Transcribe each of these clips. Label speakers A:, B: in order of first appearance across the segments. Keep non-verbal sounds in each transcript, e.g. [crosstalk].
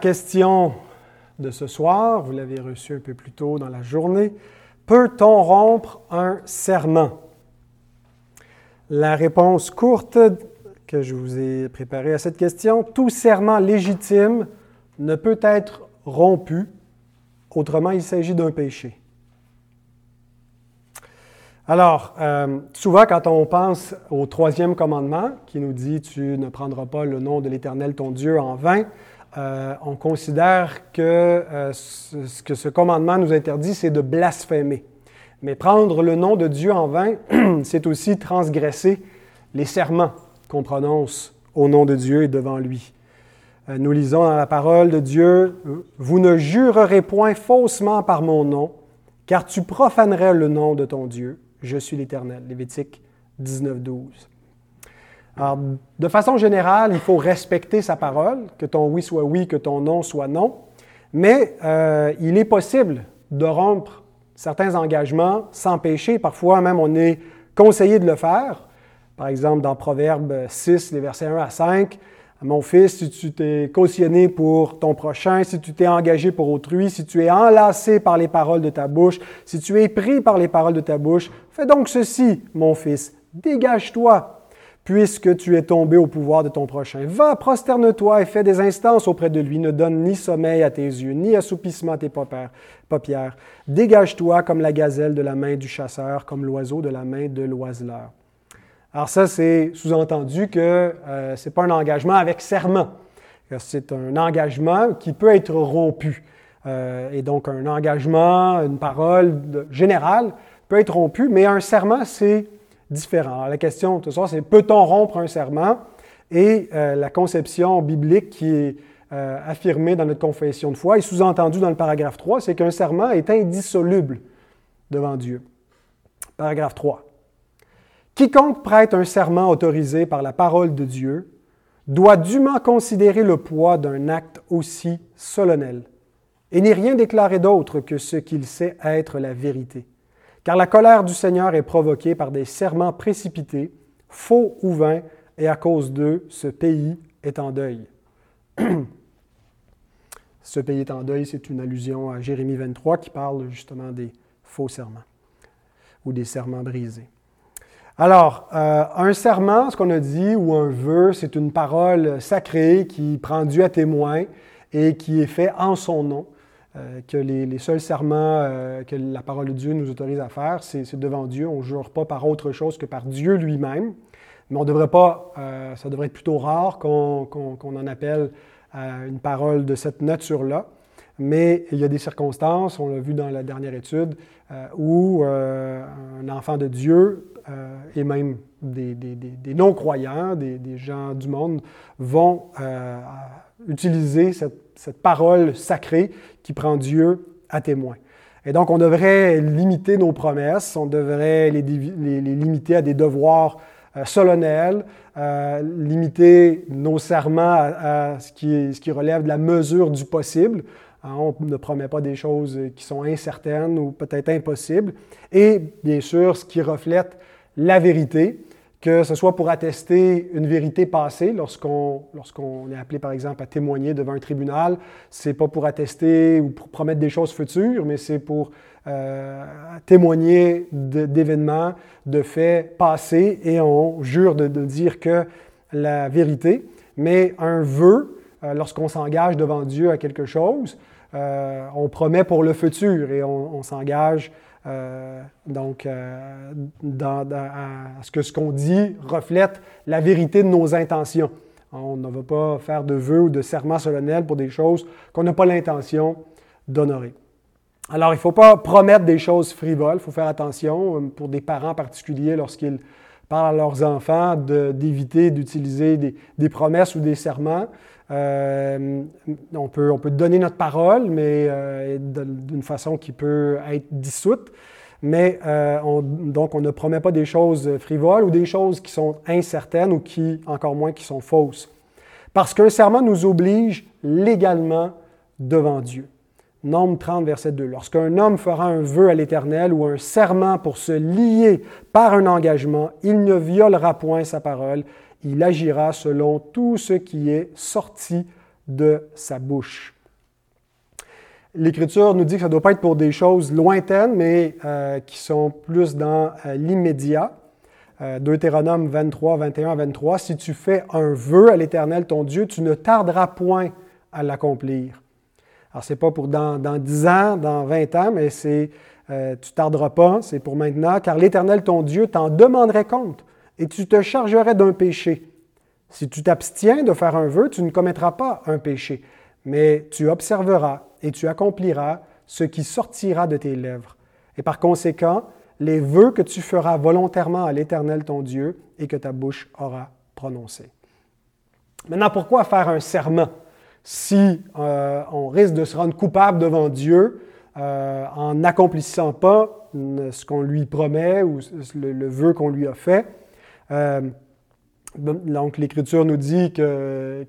A: Question de ce soir, vous l'avez reçu un peu plus tôt dans la journée. Peut-on rompre un serment? La réponse courte que je vous ai préparée à cette question, tout serment légitime ne peut être rompu, autrement il s'agit d'un péché. Alors, euh, souvent quand on pense au troisième commandement qui nous dit Tu ne prendras pas le nom de l'Éternel ton Dieu en vain, euh, on considère que euh, ce que ce commandement nous interdit, c'est de blasphémer. Mais prendre le nom de Dieu en vain, [clears throat] c'est aussi transgresser les serments qu'on prononce au nom de Dieu et devant lui. Euh, nous lisons dans la parole de Dieu, Vous ne jurerez point faussement par mon nom, car tu profanerais le nom de ton Dieu. Je suis l'Éternel. Lévitique 19, 12. De façon générale, il faut respecter sa parole, que ton oui soit oui, que ton non soit non, mais euh, il est possible de rompre certains engagements sans péché. Parfois même, on est conseillé de le faire. Par exemple, dans Proverbe 6, les versets 1 à 5, Mon fils, si tu t'es cautionné pour ton prochain, si tu t'es engagé pour autrui, si tu es enlacé par les paroles de ta bouche, si tu es pris par les paroles de ta bouche, fais donc ceci, mon fils, dégage-toi puisque tu es tombé au pouvoir de ton prochain. Va, prosterne-toi et fais des instances auprès de lui. Ne donne ni sommeil à tes yeux, ni assoupissement à tes paupières. Dégage-toi comme la gazelle de la main du chasseur, comme l'oiseau de la main de l'oiseleur. Alors ça, c'est sous-entendu que euh, ce n'est pas un engagement avec serment. C'est un engagement qui peut être rompu. Euh, et donc un engagement, une parole générale peut être rompu, mais un serment, c'est différent. la question ce soir, c'est peut-on rompre un serment? Et euh, la conception biblique qui est euh, affirmée dans notre confession de foi et sous-entendue dans le paragraphe 3, c'est qu'un serment est indissoluble devant Dieu. Paragraphe 3. Quiconque prête un serment autorisé par la parole de Dieu doit dûment considérer le poids d'un acte aussi solennel et n'y rien déclarer d'autre que ce qu'il sait être la vérité. Car la colère du Seigneur est provoquée par des serments précipités, faux ou vains, et à cause d'eux, ce pays est en deuil. [clears throat] ce pays est en deuil, c'est une allusion à Jérémie 23 qui parle justement des faux serments ou des serments brisés. Alors, euh, un serment, ce qu'on a dit, ou un vœu, c'est une parole sacrée qui prend Dieu à témoin et qui est fait en son nom. Euh, que les, seuls serments euh, que la parole de Dieu nous autorise à faire, c'est devant Dieu. On ne jure pas par autre chose que par Dieu lui-même. Mais on devrait pas, euh, ça devrait être plutôt rare qu'on en appelle une parole de cette nature-là. Mais il y a des circonstances, on l'a vu dans la dernière étude, où un enfant de Dieu et même des, des non-croyants, des, gens du monde, vont utiliser cette cette parole sacrée qui prend Dieu à témoin. Et donc, on devrait limiter nos promesses, on devrait les, limiter à des devoirs euh, solennels, euh, limiter nos serments à, ce, qui, relève de la mesure du possible. Hein, on ne promet pas des choses qui sont incertaines ou peut-être impossibles. Et bien sûr, ce qui reflète la vérité, que ce soit pour attester une vérité passée lorsqu'on est appelé, par exemple, à témoigner devant un tribunal. C'est pas pour attester ou pour promettre des choses futures, mais c'est pour euh, témoigner d'événements, de, faits passés, et on jure de, dire que la vérité. Mais un vœu, euh, lorsqu'on s'engage devant Dieu à quelque chose, euh, on promet pour le futur et on s'engage euh, donc, euh, à ce que ce qu'on dit reflète la vérité de nos intentions. On ne va pas faire de vœux ou de serments solennels pour des choses qu'on n'a pas l'intention d'honorer. Alors, il ne faut pas promettre des choses frivoles, il faut faire attention euh, pour des parents particuliers lorsqu'ils parlent à leurs enfants d'éviter d'utiliser des, des, promesses ou des serments. Euh, on, peut, on peut donner notre parole, mais euh, d'une façon qui peut être dissoute. Mais euh, donc, on ne promet pas des choses frivoles ou des choses qui sont incertaines ou qui, encore moins, qui sont fausses. Parce qu'un serment nous oblige légalement devant Dieu. Nombre 30, verset 2. Lorsqu'un homme fera un vœu à l'Éternel ou un serment pour se lier par un engagement, il ne violera point sa parole, il agira selon tout ce qui est sorti de sa bouche. L'Écriture nous dit que ça ne doit pas être pour des choses lointaines, mais euh, qui sont plus dans euh, l'immédiat. Euh, Deutéronome 23, 21 à 23, si tu fais un vœu à l'Éternel ton Dieu, tu ne tarderas point à l'accomplir. Alors, ce n'est pas pour dans, dans, 10 ans, dans 20 ans, mais c'est euh, tu tarderas pas, c'est pour maintenant, car l'Éternel ton Dieu t'en demanderait compte et tu te chargerais d'un péché. Si tu t'abstiens de faire un vœu, tu ne commettras pas un péché, mais tu observeras et tu accompliras ce qui sortira de tes lèvres. Et par conséquent, les vœux que tu feras volontairement à l'Éternel ton Dieu et que ta bouche aura prononcés. Maintenant, pourquoi faire un serment si euh, on risque de se rendre coupable devant Dieu euh, en n'accomplissant pas ce qu'on lui promet ou le, vœu qu'on lui a fait? Euh, donc, l'Écriture nous dit que,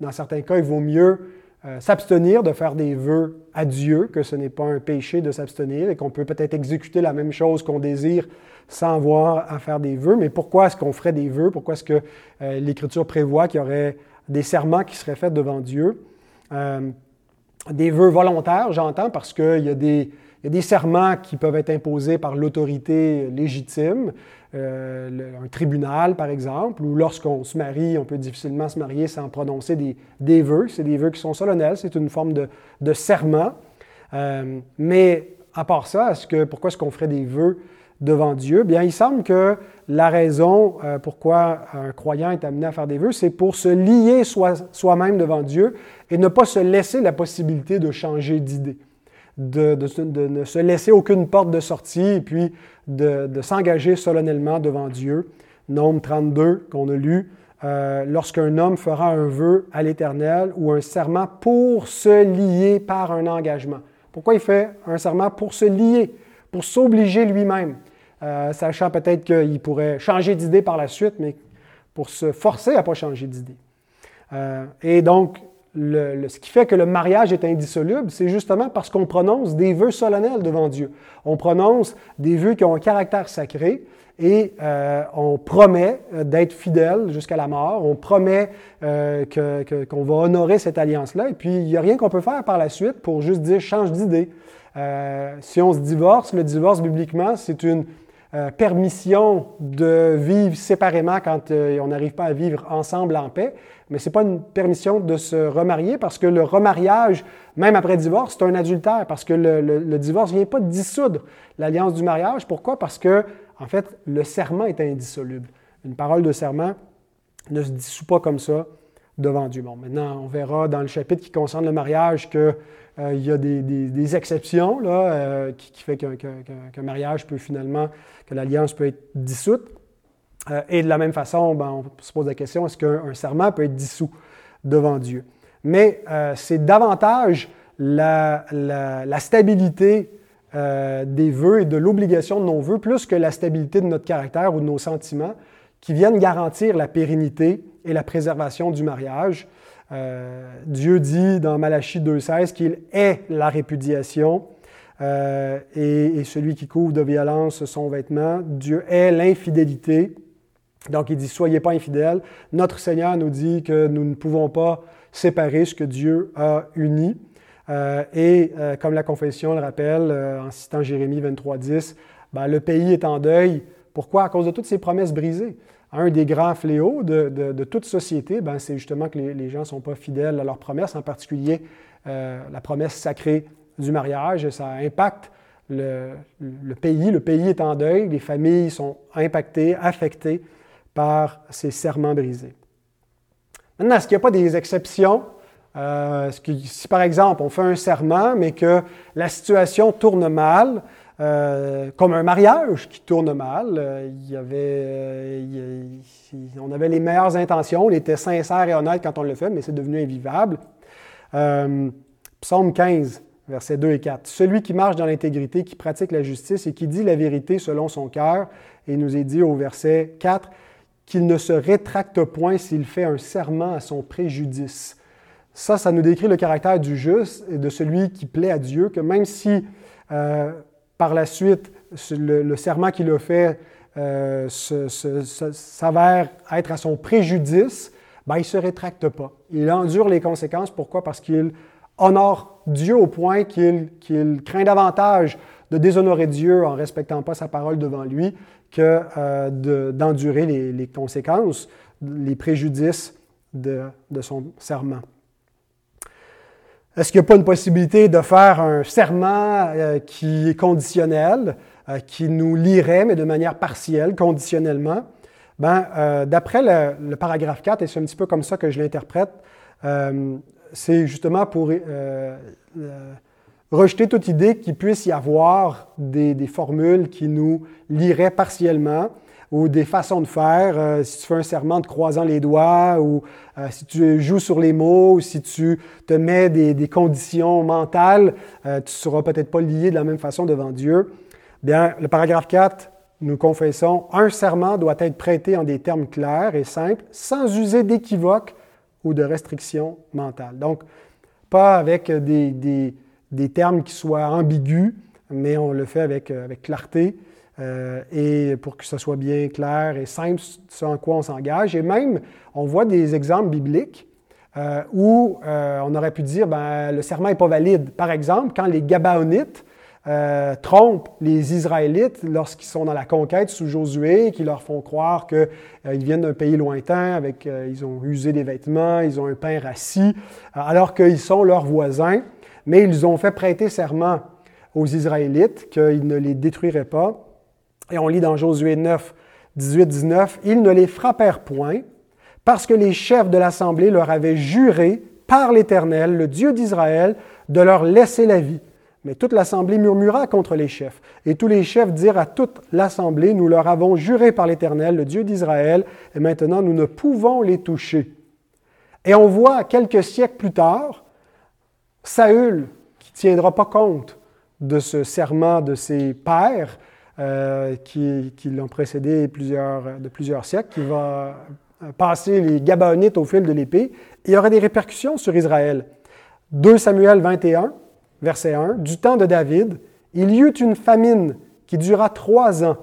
A: dans certains cas, il vaut mieux euh, s'abstenir de faire des vœux à Dieu, que ce n'est pas un péché de s'abstenir et qu'on peut peut-être exécuter la même chose qu'on désire sans avoir à faire des vœux. Mais pourquoi est-ce qu'on ferait des vœux? Pourquoi est-ce que euh, l'Écriture prévoit qu'il y aurait des serments qui seraient faits devant Dieu? Des vœux volontaires, j'entends, parce qu'il y a des, il y a des serments qui peuvent être imposés par l'autorité légitime, euh, un tribunal par exemple, ou lorsqu'on se marie, on peut difficilement se marier sans prononcer des, des vœux. C'est des vœux qui sont solennels, c'est une forme de, de serment. Euh, mais à part ça, est-ce que, pourquoi est-ce qu'on ferait des vœux devant Dieu? Bien, il semble que la raison euh, pourquoi un croyant est amené à faire des vœux, c'est pour se lier soi-même devant Dieu et ne pas se laisser la possibilité de changer d'idée de, ne se laisser aucune porte de sortie et puis de, s'engager solennellement devant Dieu. Nombre 32 qu'on a lu, euh, lorsqu'un homme fera un vœu à l'Éternel ou un serment pour se lier par un engagement. Pourquoi il fait un serment pour se lier, pour s'obliger lui-même, euh, sachant peut-être qu'il pourrait changer d'idée par la suite, mais pour se forcer à ne pas changer d'idée. Euh, et donc, ce qui fait que le mariage est indissoluble, c'est justement parce qu'on prononce des vœux solennels devant Dieu. On prononce des vœux qui ont un caractère sacré et euh, on promet euh, d'être fidèle jusqu'à la mort. On promet euh, qu'on va honorer cette alliance-là. Et puis, il n'y a rien qu'on peut faire par la suite pour juste dire change d'idée. si on se divorce, le divorce bibliquement, c'est une permission de vivre séparément quand on n'arrive pas à vivre ensemble en paix mais ce n'est pas une permission de se remarier parce que le remariage, même après divorce, c'est un adultère parce que le, divorce ne vient pas dissoudre l'alliance du mariage. Pourquoi? Parce que, en fait, le serment est indissoluble. Une parole de serment ne se dissout pas comme ça devant Dieu. Bon, maintenant, on verra dans le chapitre qui concerne le mariage qu'il euh, y a des, exceptions là, euh, qui, qui, fait qu'un mariage peut finalement, que l'alliance peut être dissoute. Euh, et de la même façon, ben, on se pose la question, est-ce qu'un serment peut être dissous devant Dieu? Mais c'est davantage la, stabilité euh, des vœux et de l'obligation de nos vœux, plus que la stabilité de notre caractère ou de nos sentiments, qui viennent garantir la pérennité et la préservation du mariage. Dieu dit dans Malachie 2.16 qu'il est la répudiation et, et, celui qui couvre de violence son vêtement. Dieu est l'infidélité donc il dit, soyez pas infidèles. Notre Seigneur nous dit que nous ne pouvons pas séparer ce que Dieu a uni. Euh, et euh, comme la confession le rappelle, euh, en citant Jérémie 23, 10, ben, le pays est en deuil. Pourquoi? À cause de toutes ces promesses brisées. Un des grands fléaux de, toute société, ben, c'est justement que les, gens ne sont pas fidèles à leurs promesses, en particulier la promesse sacrée du mariage. Ça impacte le, le, pays. Le pays est en deuil, les familles sont impactées, affectées par ces serments brisés. Maintenant, est-ce qu'il n'y a pas des exceptions? Euh, si par exemple on fait un serment, mais que la situation tourne mal, euh, comme un mariage qui tourne mal, euh, avait, on avait les meilleures intentions, on était sincère et honnête quand on le fait, mais c'est devenu invivable. Psaume 15, versets 2 et 4. Celui qui marche dans l'intégrité, qui pratique la justice et qui dit la vérité selon son cœur, et nous est dit au verset 4, qu'il ne se rétracte point s'il fait un serment à son préjudice. Ça, ça nous décrit le caractère du juste et de celui qui plaît à Dieu, que même si euh, par la suite le, serment qu'il a fait euh, s'avère être à son préjudice, ben, il ne se rétracte pas. Il endure les conséquences. Pourquoi? Parce qu'il honore Dieu au point qu'il craint davantage de déshonorer Dieu en ne respectant pas sa parole devant lui que euh, d'endurer les, conséquences, les préjudices de, son serment. Est-ce qu'il n'y a pas une possibilité de faire un serment euh, qui est conditionnel, euh, qui nous lirait, mais de manière partielle, conditionnellement? Ben, D'après le, le, paragraphe 4, et c'est un petit peu comme ça que je l'interprète, c'est justement pour rejeter toute idée qu'il puisse y avoir des, formules qui nous liraient partiellement ou des façons de faire. Euh, si tu fais un serment de croisant les doigts ou euh, si tu joues sur les mots ou si tu te mets des, conditions mentales, euh, tu ne seras peut-être pas lié de la même façon devant Dieu. Bien, le paragraphe 4, nous confessons, un serment doit être prêté en des termes clairs et simples, sans user d'équivoques ou de restrictions mentales. Donc, pas avec des termes qui soient ambigus, mais on le fait avec clarté euh, et pour que ce soit bien clair et simple ce en quoi on s'engage. Et même, on voit des exemples bibliques euh, où on aurait pu dire ben, le serment n'est pas valide. Par exemple, quand les Gabaonites trompent les Israélites lorsqu'ils sont dans la conquête sous Josué, qui leur font croire qu'ils viennent d'un pays lointain, avec, ils ont usé des vêtements, ils ont un pain rassis, alors qu'ils sont leurs voisins mais ils ont fait prêter serment aux Israélites qu'ils ne les détruiraient pas. Et on lit dans Josué 9, 18, 19, Ils ne les frappèrent point, parce que les chefs de l'assemblée leur avaient juré par l'Éternel, le Dieu d'Israël, de leur laisser la vie. Mais toute l'assemblée murmura contre les chefs. Et tous les chefs dirent à toute l'assemblée, Nous leur avons juré par l'Éternel, le Dieu d'Israël, et maintenant nous ne pouvons les toucher. Et on voit quelques siècles plus tard, Saül, qui ne tiendra pas compte de ce serment de ses pères, euh, qui, l'ont précédé de plusieurs siècles, qui va passer les Gabaonites au fil de l'épée, il y aura des répercussions sur Israël. 2 Samuel 21, verset 1, du temps de David, il y eut une famine qui dura trois ans.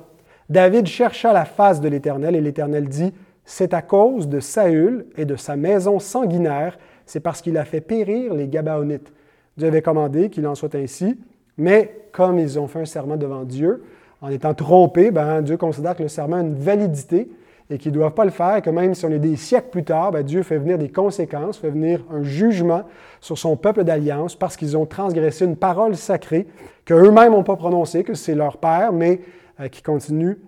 A: David chercha la face de l'Éternel et l'Éternel dit, C'est à cause de Saül et de sa maison sanguinaire c'est parce qu'il a fait périr les Gabaonites. Dieu avait commandé qu'il en soit ainsi, mais comme ils ont fait un serment devant Dieu, en étant trompés, ben, Dieu considère que le serment a une validité et qu'ils ne doivent pas le faire, que même si on est des siècles plus tard, ben, Dieu fait venir des conséquences, fait venir un jugement sur son peuple d'alliance parce qu'ils ont transgressé une parole sacrée qu'eux-mêmes n'ont pas prononcée, que c'est leur Père, mais euh, qui continue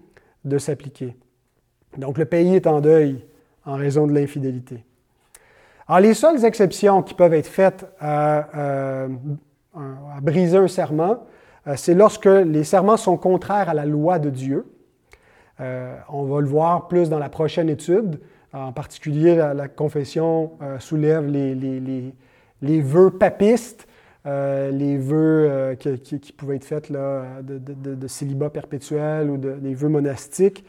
A: de s'appliquer. Donc le pays est en deuil en raison de l'infidélité. Alors, les seules exceptions qui peuvent être faites à, euh, briser un serment, c'est lorsque les serments sont contraires à la loi de Dieu. Euh, on va le voir plus dans la prochaine étude. En particulier, la, confession soulève les, les, vœux papistes, les vœux qui, pouvaient être faits là, de, de, célibat perpétuel ou des vœux monastiques.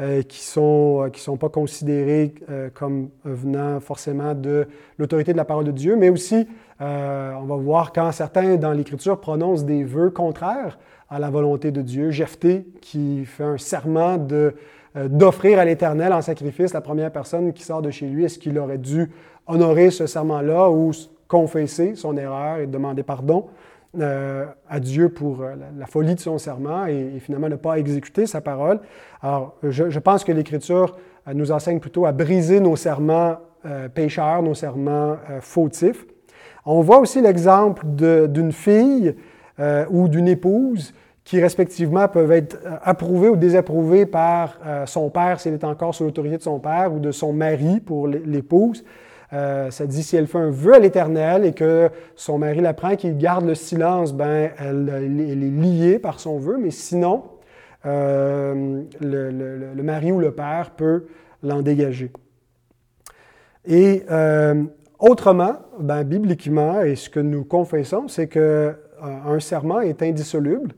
A: Euh, qui ne sont, euh, qui sont pas considérés euh, comme venant forcément de l'autorité de la parole de Dieu, mais aussi, on va voir quand certains dans l'Écriture prononcent des vœux contraires à la volonté de Dieu. Jephthé, qui fait un serment de, d'offrir à l'Éternel en sacrifice la première personne qui sort de chez lui, est-ce qu'il aurait dû honorer ce serment-là ou confesser son erreur et demander pardon? Euh, à Dieu pour euh, la, folie de son serment et, finalement ne pas exécuter sa parole? Alors, je, pense que l'Écriture euh, nous enseigne plutôt à briser nos serments pécheurs, nos serments fautifs. On voit aussi l'exemple d'une fille ou d'une épouse qui respectivement peuvent être approuvées ou désapprouvées par son père s'il est encore sous l'autorité de son père ou de son mari pour l'épouse. Euh, ça dit si elle fait un vœu à l'Éternel et que son mari l'apprend, qu'il garde le silence, ben, elle, est liée par son vœu, mais sinon, euh, le, mari ou le père peut l'en dégager. Et euh, autrement, ben, bibliquement, et ce que nous confessons, c'est qu'un serment est indissoluble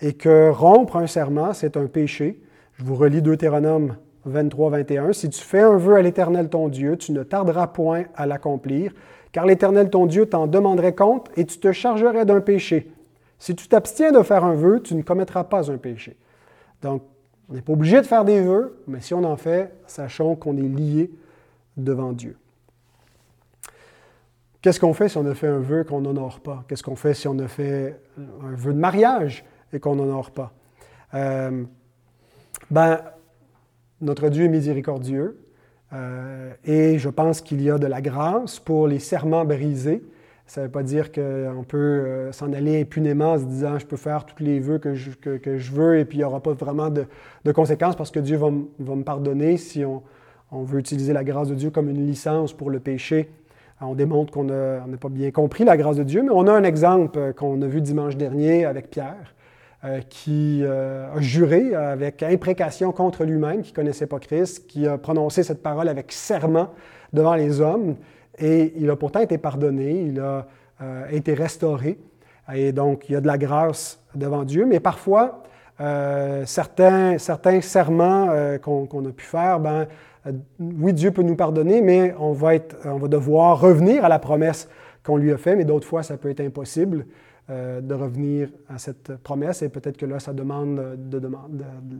A: et que rompre un serment, c'est un péché. Je vous relis Deutéronome 23, 21. Si tu fais un vœu à l'Éternel ton Dieu, tu ne tarderas point à l'accomplir, car l'Éternel ton Dieu t'en demanderait compte et tu te chargerais d'un péché. Si tu t'abstiens de faire un vœu, tu ne commettras pas un péché. Donc, on n'est pas obligé de faire des vœux, mais si on en fait, sachons qu'on est lié devant Dieu. Qu'est-ce qu'on fait si on a fait un vœu qu'on n'honore pas? Qu'est-ce qu'on fait si on a fait un vœu de mariage et qu'on n'honore pas? Euh, ben, notre Dieu est miséricordieux euh, et je pense qu'il y a de la grâce pour les serments brisés. Ça ne veut pas dire qu'on peut euh, s'en aller impunément en se disant je peux faire tous les vœux que je, veux et puis il n'y aura pas vraiment de, de, conséquences parce que Dieu va, me pardonner si on, veut utiliser la grâce de Dieu comme une licence pour le péché. On démontre qu'on n'a pas bien compris la grâce de Dieu, mais on a un exemple qu'on a vu dimanche dernier avec Pierre. Euh, qui euh, a juré avec imprécation contre lui-même, qui ne connaissait pas Christ, qui a prononcé cette parole avec serment devant les hommes, et il a pourtant été pardonné, il a euh, été restauré, et donc il y a de la grâce devant Dieu, mais parfois, certains, certains serments qu'on a pu faire, ben, oui, Dieu peut nous pardonner, mais on va, être, on va devoir revenir à la promesse qu'on lui a faite, mais d'autres fois, ça peut être impossible. Euh, de revenir à cette promesse. Et peut-être que là, ça demande de,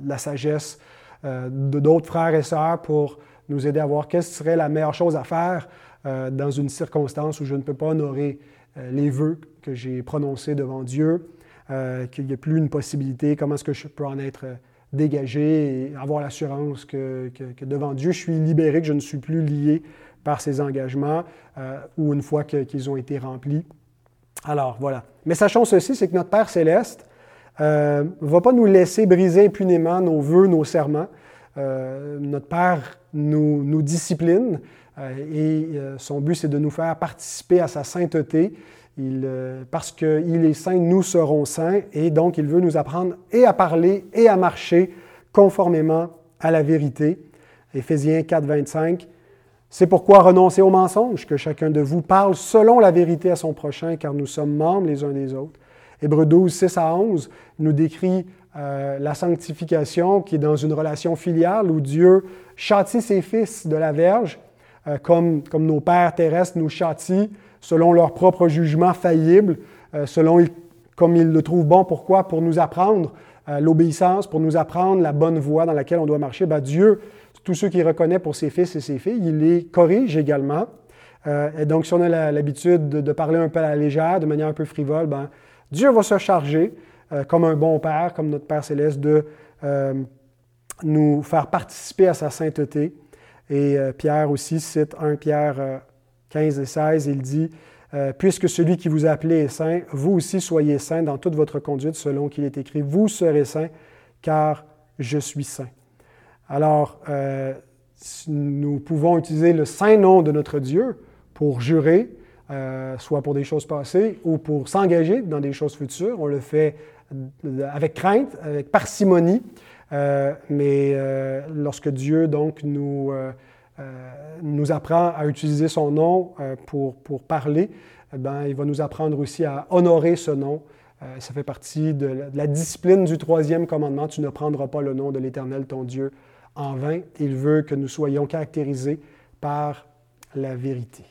A: la sagesse euh, de d'autres frères et sœurs pour nous aider à voir quelle serait la meilleure chose à faire euh, dans une circonstance où je ne peux pas honorer les vœux que j'ai prononcés devant Dieu, qu'il n'y a plus une possibilité, comment est-ce que je peux en être dégagé et avoir l'assurance que, que, devant Dieu, je suis libéré, que je ne suis plus lié par ces engagements, ou une fois qu'ils ont été remplis. Alors, voilà. Mais sachons ceci, c'est que notre Père céleste ne euh, va pas nous laisser briser impunément nos vœux, nos serments. Euh, notre Père nous, discipline euh, et son but, c'est de nous faire participer à sa sainteté. Il, parce qu'il est saint, nous serons saints et donc il veut nous apprendre et à parler et à marcher conformément à la vérité. Éphésiens 4, 25. C'est pourquoi renoncez au mensonge, que chacun de vous parle selon la vérité à son prochain, car nous sommes membres les uns des autres. Hébreu 12, 6 à 11 nous décrit euh, la sanctification qui est dans une relation filiale où Dieu châtie ses fils de la verge, euh, comme, comme nos pères terrestres nous châtient selon leur propre jugement faillible, euh, selon comme ils le trouvent bon. Pourquoi? Pour nous apprendre l'obéissance, pour nous apprendre la bonne voie dans laquelle on doit marcher. Ben, Dieu tous ceux qu'il reconnaît pour ses fils et ses filles, il les corrige également. Euh, et donc, si on a l'habitude de, parler un peu à la légère, de manière un peu frivole, ben, Dieu va se charger, euh, comme un bon Père, comme notre Père céleste, de euh, nous faire participer à sa sainteté. Et Pierre aussi cite 1 Pierre 15 et 16, il dit, Puisque celui qui vous a appelé est saint, vous aussi soyez saints dans toute votre conduite, selon qu'il est écrit, Vous serez saints, car je suis saint. Alors, euh, nous pouvons utiliser le saint nom de notre Dieu pour jurer, euh, soit pour des choses passées ou pour s'engager dans des choses futures. On le fait avec crainte, avec parcimonie, euh, mais lorsque Dieu donc nous, nous apprend à utiliser son nom pour, pour parler, eh ben, il va nous apprendre aussi à honorer ce nom. ça fait partie de la discipline du troisième commandement. Tu ne prendras pas le nom de l'Éternel, ton Dieu, en vain. Il veut que nous soyons caractérisés par la vérité.